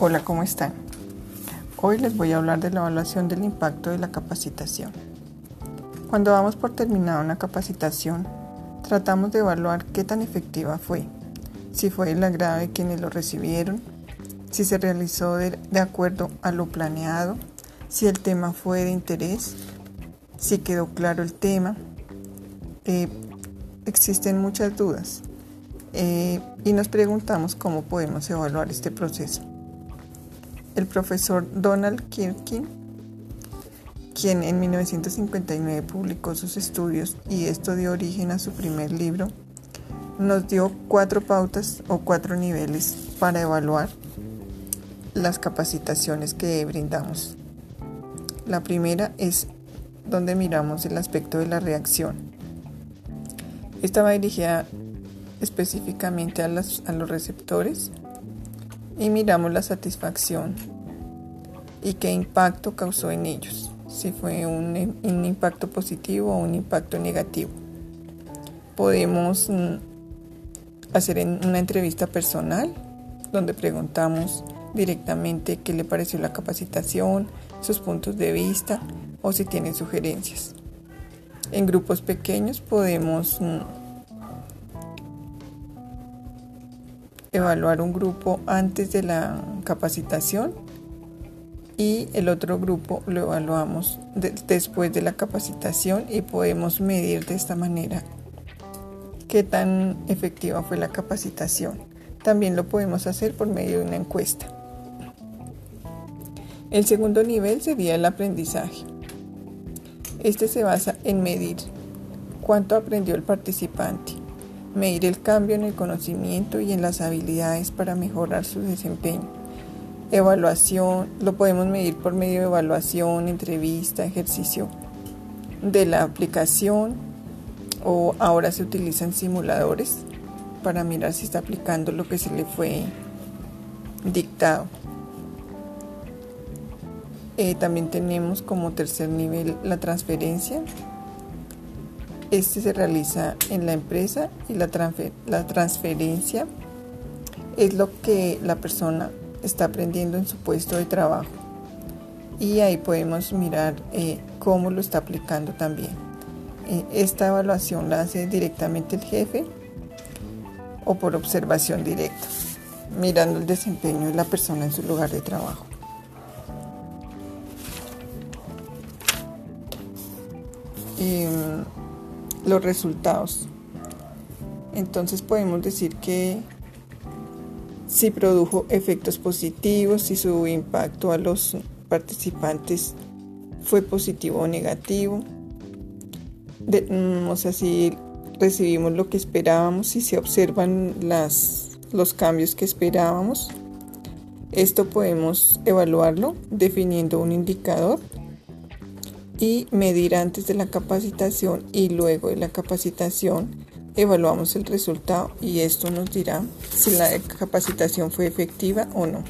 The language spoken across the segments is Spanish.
Hola, ¿cómo están? Hoy les voy a hablar de la evaluación del impacto de la capacitación. Cuando vamos por terminar una capacitación, tratamos de evaluar qué tan efectiva fue, si fue el agrado de quienes lo recibieron, si se realizó de, acuerdo a lo planeado, si el tema fue de interés, si quedó claro el tema. Eh, existen muchas dudas eh, y nos preguntamos cómo podemos evaluar este proceso el profesor Donald Kirkin, quien en 1959 publicó sus estudios y esto dio origen a su primer libro, nos dio cuatro pautas o cuatro niveles para evaluar las capacitaciones que brindamos. La primera es donde miramos el aspecto de la reacción. Esta va dirigida específicamente a, a los receptores y miramos la satisfacción y qué impacto causó en ellos, si fue un, impacto positivo o un impacto negativo. Podemos mm, hacer una entrevista personal donde preguntamos directamente qué le pareció la capacitación, sus puntos de vista o si tiene sugerencias. En grupos pequeños podemos evaluar un grupo antes de la capacitación y el otro grupo lo evaluamos después de la capacitación y podemos medir de esta manera qué tan efectiva fue la capacitación. También lo podemos hacer por medio de una encuesta. El segundo nivel sería el aprendizaje. Este se basa en medir cuánto aprendió el participante, medir el cambio en el conocimiento y en las habilidades para mejorar su desempeño. Evaluación, lo podemos medir por medio de evaluación, entrevista, ejercicio de la aplicación o ahora se utilizan simuladores para mirar si está aplicando lo que se le fue dictado. Eh, también tenemos como tercer nivel la transferencia, este se realiza en la empresa y la, transferencia es lo que la persona está aprendiendo en su puesto de trabajo. Y ahí podemos mirar eh, cómo lo está aplicando también. Eh, esta evaluación la hace directamente el jefe o por observación directa, mirando el desempeño de la persona en su lugar de trabajo. Em, los resultados. Entonces podemos decir que si produjo efectos positivos, si su impacto a los participantes fue positivo o negativo. Mm, o sea, si recibimos lo que esperábamos, si se observan las, los cambios que esperábamos. Esto podemos evaluarlo definiendo un indicador y medir antes de la capacitación y luego de la capacitación evaluamos el resultado y esto nos dirá si la capacitación fue efectiva o no.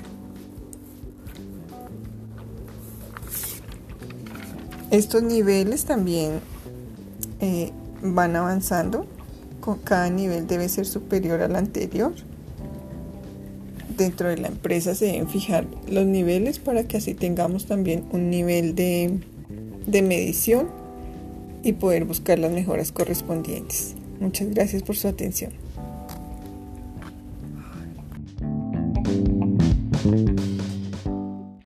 Estos niveles también eh, van avanzando, con cada nivel debe ser superior al anterior. Dentro de la empresa se deben fijar los niveles para que así tengamos también un nivel de de medición y poder buscar las mejoras correspondientes. Muchas gracias por su atención.